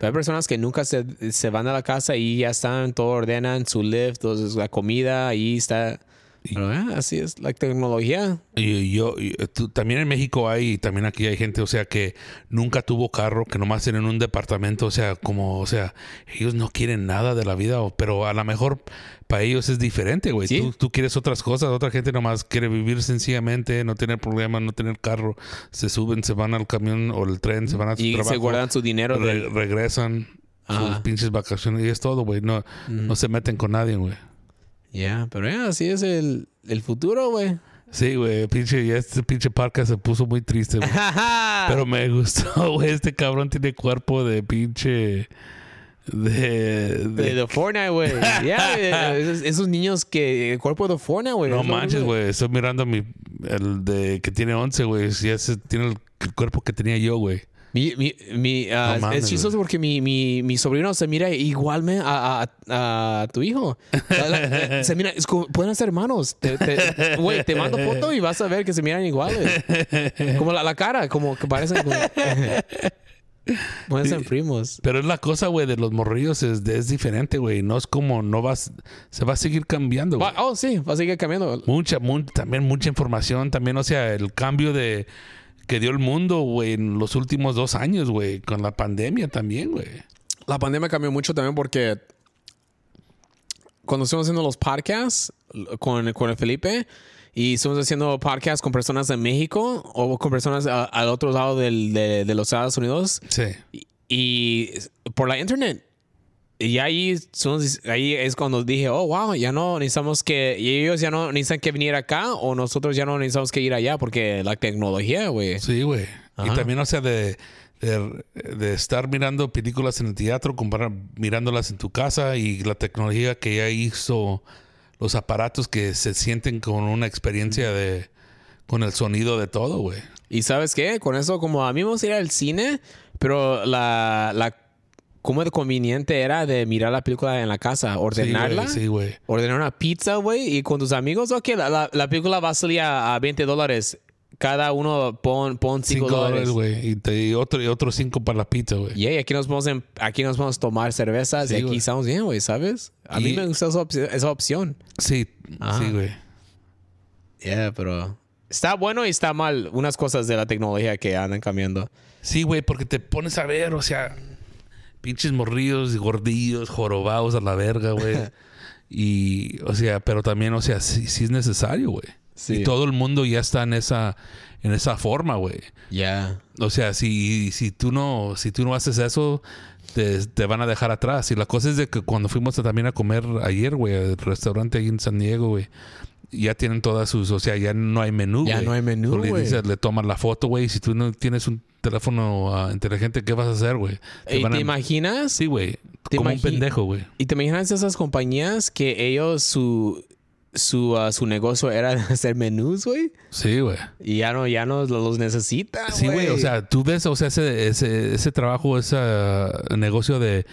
Pero hay personas que nunca se, se van a la casa y ya están, todo ordenan su lift, la comida, ahí está. Eh, así es la tecnología. Y yo, y, eh, tú- también en México hay, también aquí hay gente, o sea, que nunca tuvo carro, que nomás tienen un departamento, o sea, como, o sea, ellos no quieren nada de la vida, pero a lo mejor para ellos es diferente, güey. Sí. Tú, tú quieres otras cosas, otra gente nomás quiere vivir sencillamente, no tener problemas, no tener carro, se suben, se van al camión o el tren, se van a su Y trabajo. se guardan su dinero. re- de- regresan sus Ajá. pinches vacaciones y es todo, güey. No, no se meten con nadie, güey. Ya, pero ya, así es el, el futuro, güey. Sí, güey, pinche, ya este pinche parca se puso muy triste, güey. Pero me gustó, güey. Este cabrón tiene cuerpo de pinche. De. de, de- de Fortnite, güey. Ya, eh, esos, esos niños que el cuerpo de Fortnite, güey. no manches, güey. Estoy mirando mi. El de que tiene 11, güey. Si ese tiene el, el cuerpo que tenía yo, güey. Mi, mi, mi, ah, No mames, es chistoso porque mi, mi, mi sobrino se mira igual a, a, a tu hijo. se mira, es como, pueden ser hermanos. Te, te- güey, te mando foto y vas a ver que se miran iguales. Como la, la cara, como que parecen. Como, pueden ser primos. Pero es la cosa, güey, de los morrillos. Es, es diferente, güey. No es como. No vas. Se va a seguir cambiando, güey. Oh, sí, va a seguir cambiando. Mucha, mu- también mucha información. También, o sea, el cambio de. Que dio el mundo, güey, en los últimos dos años, güey. Con la pandemia también, güey. La pandemia cambió mucho también porque cuando estuvimos haciendo los podcasts con, con el Felipe y estuvimos haciendo podcasts con personas de México o con personas a- al otro lado del- de, de los Estados Unidos Sí. y, y por la internet y ahí, ahí es cuando dije, oh, wow, ya no necesitamos que, y ellos ya no necesitan que venir acá o nosotros ya no necesitamos que ir allá porque la tecnología, güey. Sí, güey. Y también, o sea, de, de, de estar mirando películas en el teatro, comparar, mirándolas en tu casa y la tecnología que ya hizo los aparatos que se sienten con una experiencia de con el sonido de todo, güey. Y sabes qué, con eso, como a mí me gusta ir al cine, pero la, la, cómo de conveniente era de mirar la película en la casa, ordenarla. Sí, güey. Ordenar una pizza, güey, y con tus amigos, ok, la, la, la película va a salir a, a 20 dólares. Cada uno pon, pon 5 Cinco dólares. güey. Y, te- y otro, y cinco para la pizza, güey. Y aquí nos podemos em- aquí nos podemos tomar cervezas Sí, y aquí estamos bien, güey, ¿sabes? A mí Y- me gusta esa, opci- esa opción. Sí, Ajá. sí, güey. Yeah, pero está bueno y está mal unas cosas de la tecnología que andan cambiando. Sí, güey, porque te pones a ver, o sea, pinches morrillos, gordillos, jorobados a la verga, güey. y, o sea, pero también, o sea, sí, sí es necesario, güey. Sí. Y todo el mundo ya está en esa, en esa forma, güey. Ya. O sea, si, si tú no, si tú no haces eso, te, te van a dejar atrás. Y la cosa es de que cuando fuimos a- también a comer ayer, güey, al restaurante ahí en San Diego, güey. Ya tienen todas sus, o sea, ya no hay menú. Ya no hay menú, Solo le güey. dices, le tomas la foto, güey. Si tú no tienes un teléfono ah, inteligente, ¿qué vas a hacer, güey? ¿Y van te a- imaginas? Sí, güey. ¿Te Como un pendejo, güey. ¿Y te imaginas esas compañías que ellos su su, ah, su negocio era hacer menús, güey? Sí, güey. Y ya no ya no los necesita, Sí, güey. O sea, tú ves, o sea, ese, ese, ese trabajo, ese ah, negocio de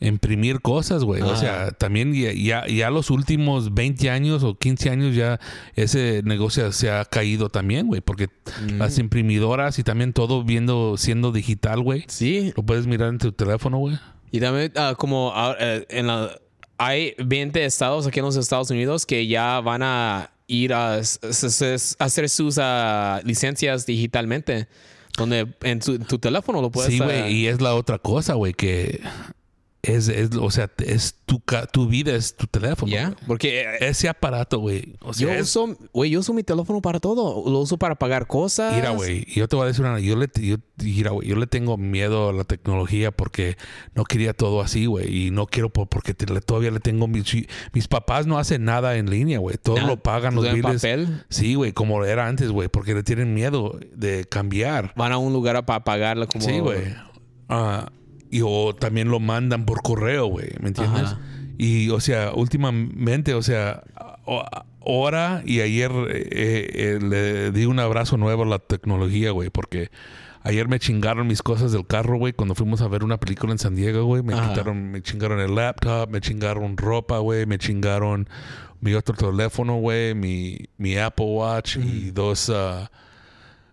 imprimir cosas, güey. O sea, también ya, ya, ya los últimos 20 años o 15 años ya ese negocio se ha caído también, güey. Porque las imprimidoras y también todo viendo, siendo digital, güey. Sí, Lo puedes mirar en tu teléfono, güey. Y también, ah, como eh, en la, hay 20 estados aquí en los Estados Unidos que ya van a ir a, hacer sus ah, licencias digitalmente. Donde en tu, tu teléfono lo puedes. Sí, ah, güey. Y es la otra cosa, güey, que es, es, o sea, es tu, ca- tu vida, es tu teléfono. Ya, güey. porque eh, Ese aparato, güey. O sea, yo es- uso, güey, yo uso mi teléfono para todo. Lo uso para pagar cosas. Mira, güey, yo te voy a decir una, yo le, yo, mira, yo le tengo miedo a la tecnología porque no quería todo así, güey, y no quiero por- porque te- todavía le tengo mis, mis papás no hacen nada en línea, güey, todo lo pagan los biles. papel. Sí, güey, como era antes, güey, porque le tienen miedo de cambiar. Van a un lugar para pagarlo como. Sí, güey. Ah, y o también lo mandan por correo, güey, ¿me entiendes? Ajá. Y, o sea, últimamente, o sea, ahora y ayer eh, eh, le di un abrazo nuevo a la tecnología, güey, porque ayer me chingaron mis cosas del carro, güey, cuando fuimos a ver una película en San Diego, güey, me Ajá. quitaron, me chingaron el laptop, me chingaron ropa, güey, me chingaron mi otro teléfono, güey, mi, mi Apple Watch y dos, ah,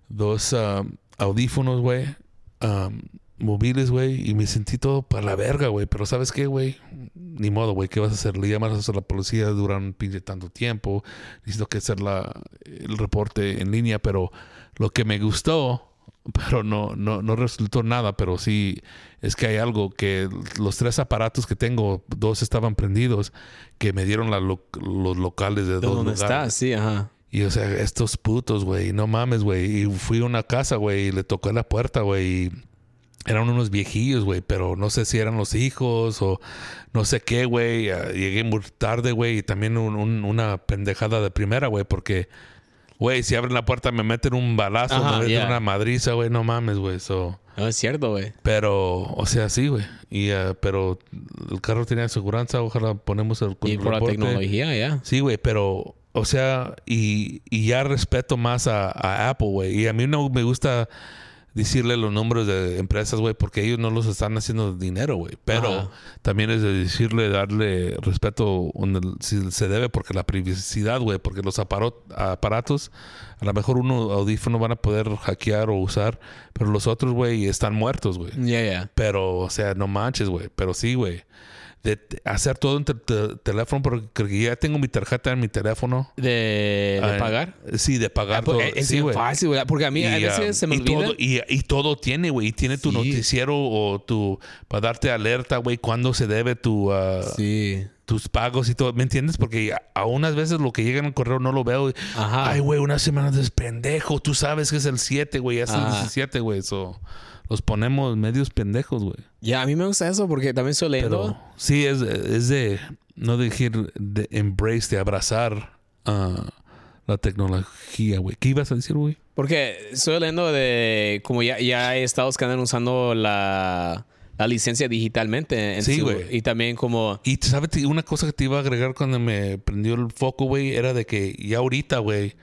dos ah, audífonos, güey. um, móviles, güey, y me sentí todo para la verga, güey. Pero ¿sabes qué, güey? Ni modo, güey. ¿Qué vas a hacer? Le llamas a la policía, duran un pinche tanto tiempo. Necesito que hacer la, el reporte en línea, pero lo que me gustó, pero no, no, no resultó nada, pero sí es que hay algo que los tres aparatos que tengo, dos estaban prendidos, que me dieron la lo- los locales de, ¿De dos dónde lugares. estás? Sí, ajá. Y o sea, estos putos, güey, no mames, güey. Y fui a una casa, güey, y le toqué la puerta, güey. Eran unos viejillos, güey, pero no sé si eran los hijos o no sé qué, güey. Ah, Llegué muy tarde, güey, y también un- un- una pendejada de primera, güey, porque, güey, si abren la puerta me meten un balazo, Ajá, me meten yeah. una madriza, güey, no mames, güey. So. No es cierto, güey. Pero, o sea, sí, güey. Y, ah, pero el carro tenía aseguranza, ojalá ponemos el Y por la tecnología, ya. Sí, güey, pero, o sea, y, y ya respeto más a, a Apple, güey. Y a mí no me gusta decirle los nombres de empresas, güey, porque ellos no los están haciendo dinero, güey. Pero Ajá. también es de decirle, darle respeto donde si se debe, porque la privacidad, güey, porque los aparatos, a lo mejor uno audífono van a poder hackear o usar, pero los otros, güey, están muertos, güey. Ya, ya. Pero, o sea, no manches, güey. Pero sí, güey. De hacer todo en te- te- teléfono, porque ya tengo mi tarjeta en mi teléfono. ¿De, de Ah, pagar? Sí, de pagar Ah, pues, todo. es sí, fácil, güey. Porque a mí a veces ah, se me y olvida. todo, y, y todo tiene, güey. Y tiene tu noticiero o tu... Para darte alerta, güey, cuándo se debe tu... ah, Sí. Tus pagos y todo, ¿me entiendes? Porque a, a unas veces lo que llega en el correo no lo veo. y, Ajá. Ay, güey, una semana de pendejo. Tú sabes que es el 7, güey, ya es el Ajá. 17, güey. So, los ponemos medios pendejos, güey. Ya, a mí me gusta eso porque también estoy leyendo. Pero sí, es, es de, no decir, de embrace, de abrazar ah, la tecnología, güey. ¿Qué ibas a decir, güey? Porque estoy leyendo de como ya, ya hay estados que andan usando la, la licencia digitalmente. en Sí, güey. Y también como... Y sabes, una cosa que te iba a agregar cuando me prendió el foco, güey, era de que ya ahorita, güey,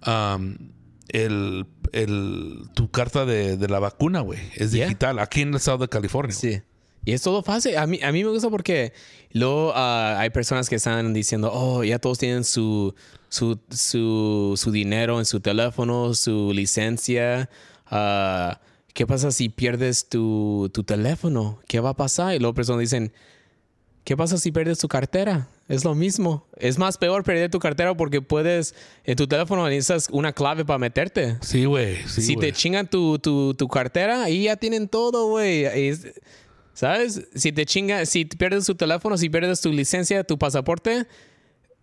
am, el, el, tu carta de, de la vacuna, güey, es Yeah. digital, aquí en el estado de California. Sí. Y es todo fácil. A mí, a mí me gusta porque luego ah, hay personas que están diciendo, oh, ya todos tienen su, su, su, su dinero en su teléfono, su licencia. Ah, ¿Qué pasa si pierdes tu, tu teléfono? ¿Qué va a pasar? Y luego personas dicen, ¿qué pasa si pierdes tu cartera? Es lo mismo. Es más peor perder tu cartera porque puedes, en tu teléfono necesitas una clave para meterte. Sí, güey. Sí, si te chingan tu, tu, tu cartera, ahí ya tienen todo, güey. Es- ¿Sabes? Si te chingan, si pierdes tu teléfono, si pierdes tu licencia, tu pasaporte,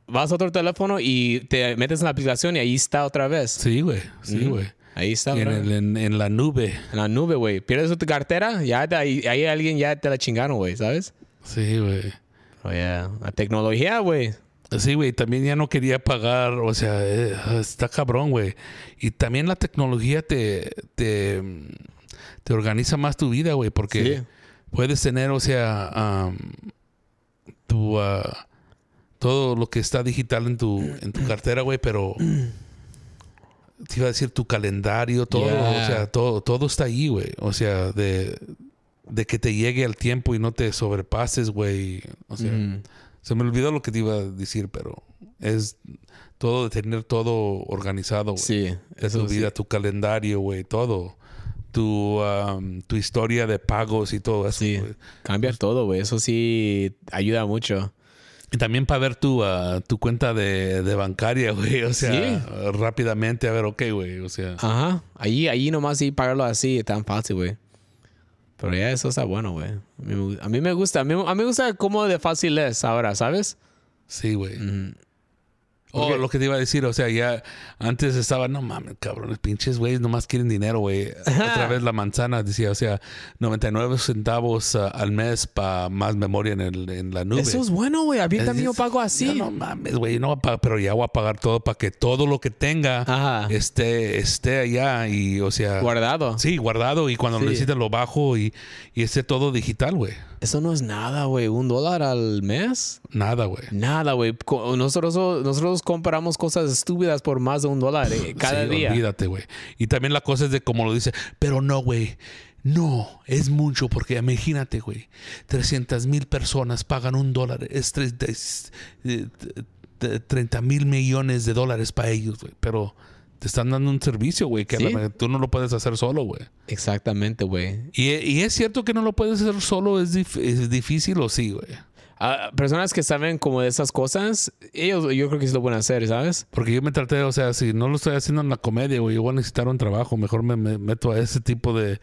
vas a otro teléfono y te metes en la aplicación y ahí está otra vez. Sí, güey. Sí, güey. Ahí está, En, el- en- en la nube. En la nube, güey. Pierdes tu cartera, ya te- ahí, ahí alguien ya te la chingaron, güey, ¿sabes? Sí, güey. Oye, la tecnología, güey. Sí, güey, también ya no quería pagar, o sea, eh, está cabrón, güey. Y también la tecnología te, te, te organiza más tu vida, güey, porque Sí. puedes tener, o sea, am, tu, ah, todo lo que está digital en tu, en tu cartera, güey, pero te iba a decir tu calendario, todo, Yeah. o sea, todo, todo está ahí, güey. O sea, de, de que te llegue al tiempo y no te sobrepases, güey. O sea, Mm. se me olvidó lo que te iba a decir, pero es todo de tener todo organizado, güey. Sí, De tu sí. vida, tu calendario, güey, todo. Tu, am, tu historia de pagos y todo eso. Sí, cambia todo, güey. Eso sí ayuda mucho. Y también para ver tu, ah, tu cuenta de, de bancaria, güey. O sea, Sí. rápidamente, a ver, ok, güey. O sea, Ajá. Ahí, ahí nomás sí pagarlo así es tan fácil, güey. Pero ya eso está bueno, güey. A mí, me gusta. A mí, a mí me gusta cómo de fácil es ahora, ¿sabes? sí, güey. Mm. O Porque- lo que te iba a decir, o sea, ya antes estaba, no mames, cabrones, pinches güeyes nomás quieren dinero, güey. Otra vez la manzana decía, o sea, 99 centavos ah, al mes para más memoria en, el, en la nube. Eso es bueno, güey. A mí también yo pago así. Ya no mames, güey, no pero ya voy a pagar todo para que todo lo que tenga Ajá. esté, esté allá y, o sea, Guardado. sí, guardado y cuando Sí. lo necesiten lo bajo y, y esté todo digital, güey. Eso no es nada, güey. ¿Un dólar al mes? Nada, güey. Nada, güey. Nosotros, nosotros compramos cosas estúpidas por más de un dólar eh, cada Sí, día. Olvídate, güey. Y también la cosa es de como lo dice, pero no, güey. No, es mucho porque imagínate, güey. 300 mil personas pagan un dólar. Es 30 es, eh, t- 30 mil millones de dólares para ellos, güey. Pero te están dando un servicio, güey, que Sí. la- tú no lo puedes hacer solo, güey. Exactamente, güey. Y, y es cierto que no lo puedes hacer solo, es, dif- es difícil o sí, güey. Personas que saben como de esas cosas, ellos yo creo que sí lo pueden hacer, ¿sabes? Porque yo me traté, o sea, si no lo estoy haciendo en la comedia, güey, yo voy a necesitar un trabajo. Mejor me, me meto a ese tipo de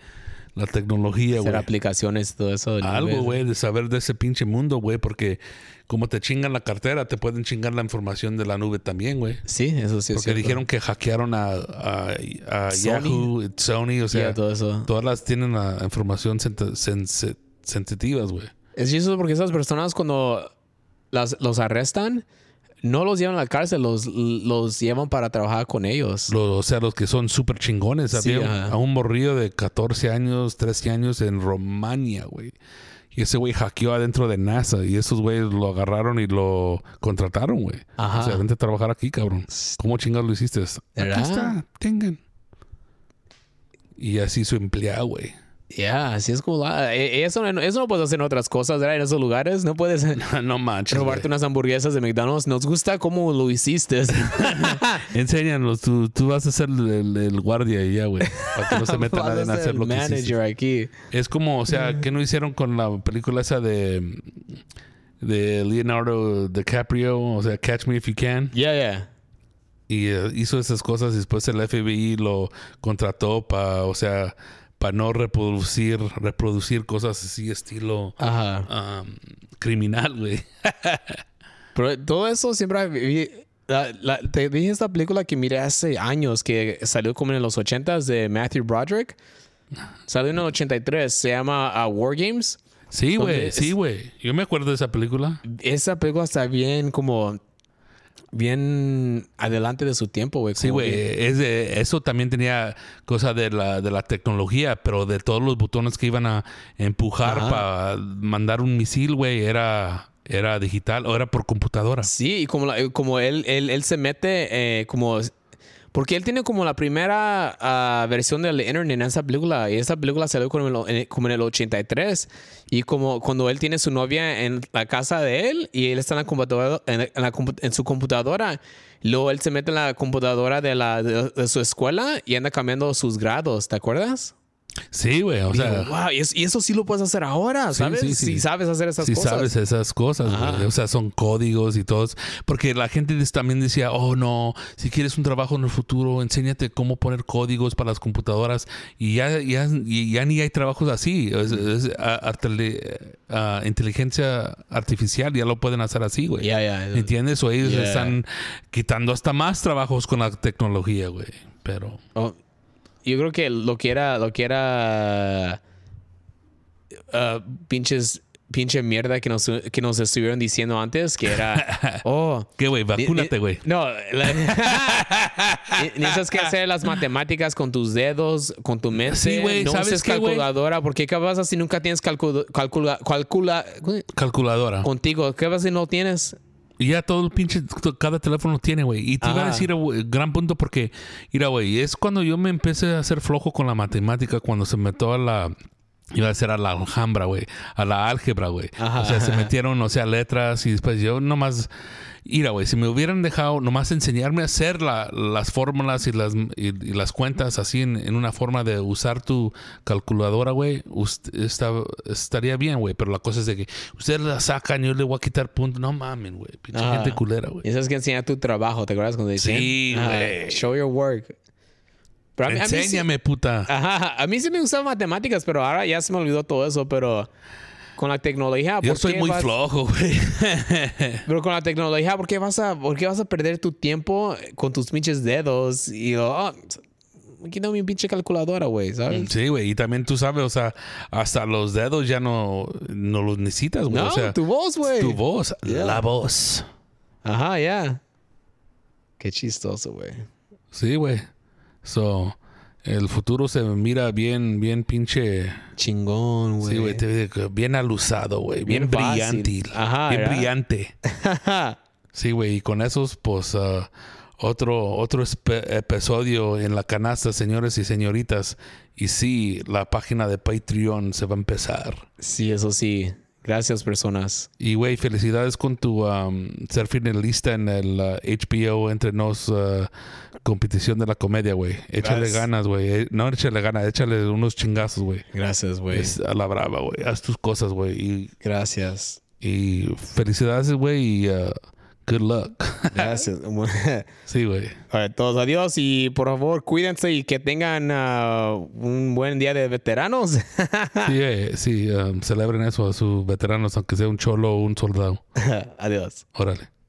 la tecnología, Hacer güey. aplicaciones y todo eso. Algo, güey, de saber de ese pinche mundo, güey, porque como te chingan la cartera, te pueden chingar la información de la nube también, güey. Sí, eso sí es Porque cierto. dijeron que hackearon a, a- a Sony. Yahoo, Sony, o sea, Yeah, todo eso. todas las tienen la información sent- sen- sensitivas, güey. Es chistoso porque esas personas cuando las, los arrestan, no los llevan a la cárcel, los, los llevan para trabajar con ellos. Los- o sea, los que son súper chingones. Sí, Había ajá. a un morrillo de 14 años, 13 años en Romania, güey. Y ese güey hackeó adentro de NASA y esos güeyes lo agarraron y lo contrataron, güey. Ajá. O sea, vente a trabajar aquí, cabrón. ¿Cómo chingados lo hiciste? Aquí está, tengan. Y así su empleado, güey. Ya, así es como la- eh, eso, no- eso no puedes hacer en otras cosas, ¿verdad? En esos lugares no puedes no manches. robarte güey. unas hamburguesas de McDonald's. Nos gusta cómo lo hiciste. Enséñanos, tú, tú vas a ser el, el guardia y ya, güey. Para que no se meta nadie a en hacer lo que hiciste. aquí. Es como, o sea, ¿qué no hicieron con la película esa de, de Leonardo DiCaprio? O sea, Catch Me If You Can. Ya, ya. Y eh, hizo esas cosas y después el FBI lo contrató para, o sea, para no reproducir, reproducir cosas así estilo Ajá. um, criminal, güey. Pero todo eso siempre... vi- la- la- te dije esta película que miré hace años, que salió como en los 80s de Matthew Broderick. Salió en el 83. Se llama uh, War Games. Sí, ¿Dónde güey, sí, güey. Yo me acuerdo de esa película. Esa película está bien como... Bien adelante de su tiempo, güey. Sí, güey. que- Es de- eso también tenía cosa de la, de la tecnología, pero de todos los botones que iban a empujar Ajá. para mandar un misil, güey, era, era digital o era por computadora. Sí, y como, la- como él, él, él se mete eh, como... Porque él tiene como la primera ah, versión del internet en esa película. Y esa película salió como en, el, como en el 83. Y como cuando él tiene su novia en la casa de él y él está en, la computadora, su computadora. Luego él se mete en la computadora de, la, de su escuela y anda cambiando sus grados. ¿Te acuerdas? Sí, güey. O sea, Digo, wow, y eso, y eso sí lo puedes hacer ahora, Sí, ¿sabes? sí, sí. Si sabes hacer esas si cosas. sabes esas cosas, güey. O sea, son códigos y todos. Porque la gente también decía, oh, no, si quieres un trabajo en el futuro, enséñate cómo poner códigos para las computadoras. Y ya, ya, ya ni hay trabajos así. Es, es, a- artele- a- inteligencia artificial ya lo pueden hacer así, güey. Ya, ya. ¿Entiendes? O ellos Yeah. están quitando hasta más trabajos con la tecnología, güey. Pero... Oh, yo creo que lo que era, lo que era ah, pinches, pinche mierda que nos, que nos estuvieron diciendo antes, que era, oh, ¿Qué, güey? Vacúnate, güey. No, necesitas que hacer las matemáticas con tus dedos, con tu mente. Sí, güey, no ¿sabes uses qué, calculadora, porque ¿qué pasa si nunca tienes calcula, calcula, calcula Calculadora. contigo? ¿Qué pasa si no tienes? Ya todo el pinche, cada teléfono tiene, güey. Y te iba a decir, gran punto porque, mira, güey, es cuando yo me empecé a hacer flojo con la matemática, cuando se metió a la, iba a decir a la alhambra, güey, a la álgebra, güey. O sea, se metieron, o sea, letras y después yo nomás, mira, güey, si me hubieran dejado nomás enseñarme a hacer la- las fórmulas y las, y, y las cuentas así en, en una forma de usar tu calculadora, güey, estaría bien, güey. Pero la cosa es de que ustedes la sacan y yo le voy a quitar puntos. No mamen, güey. Pinche gente culera, güey. Necesitas que enseñar tu trabajo, ¿te acuerdas cuando decían? Sí, güey. Show your work. Pero a mí- a mí sí- Enséñame, puta. Ajá, a mí sí me gustaban matemáticas, pero ahora ya se me olvidó todo eso, pero con la tecnología... Yo ¿por soy muy vas- flojo, güey. Pero con la tecnología, ¿por qué vas a, por qué vas a perder tu tiempo con tus pinches dedos? Y oh, quita mi pinche calculadora, güey, ¿sabes? sí, güey. Y también tú sabes, o sea, hasta los dedos ya no, no los necesitas, güey. No, o sea, tu voz, güey. tu voz. Yeah. La voz. Ajá, ya. Qué chistoso, güey. Sí, güey. So, el futuro se mira bien, bien pinche. Chingón, güey. Sí, güey. Bien alusado, güey. Bien, brillante. Ajá, Bien ¿verdad? brillante. Sí, güey. Y con esos, pues, ah, otro, otro episodio en la canasta, señores y señoritas. Y sí, la página de Patreon se va a empezar. sí, eso sí. Gracias, personas. Y, güey, felicidades con tu um, ser finalista en el uh, HBO Entre Nos uh, competición de la comedia, güey. Échale ganas, güey. Eh, No échale ganas, échale unos chingazos, güey. Gracias, güey. A la brava, güey. Haz tus cosas, güey. Gracias. y felicidades, güey. Y uh, good luck. Gracias. sí, güey. A ver, todos adiós y por favor cuídense y que tengan ah, un buen día de veteranos. Sí, eh, sí. um, celebren eso a sus veteranos, aunque sea un cholo o un soldado. adiós. Órale.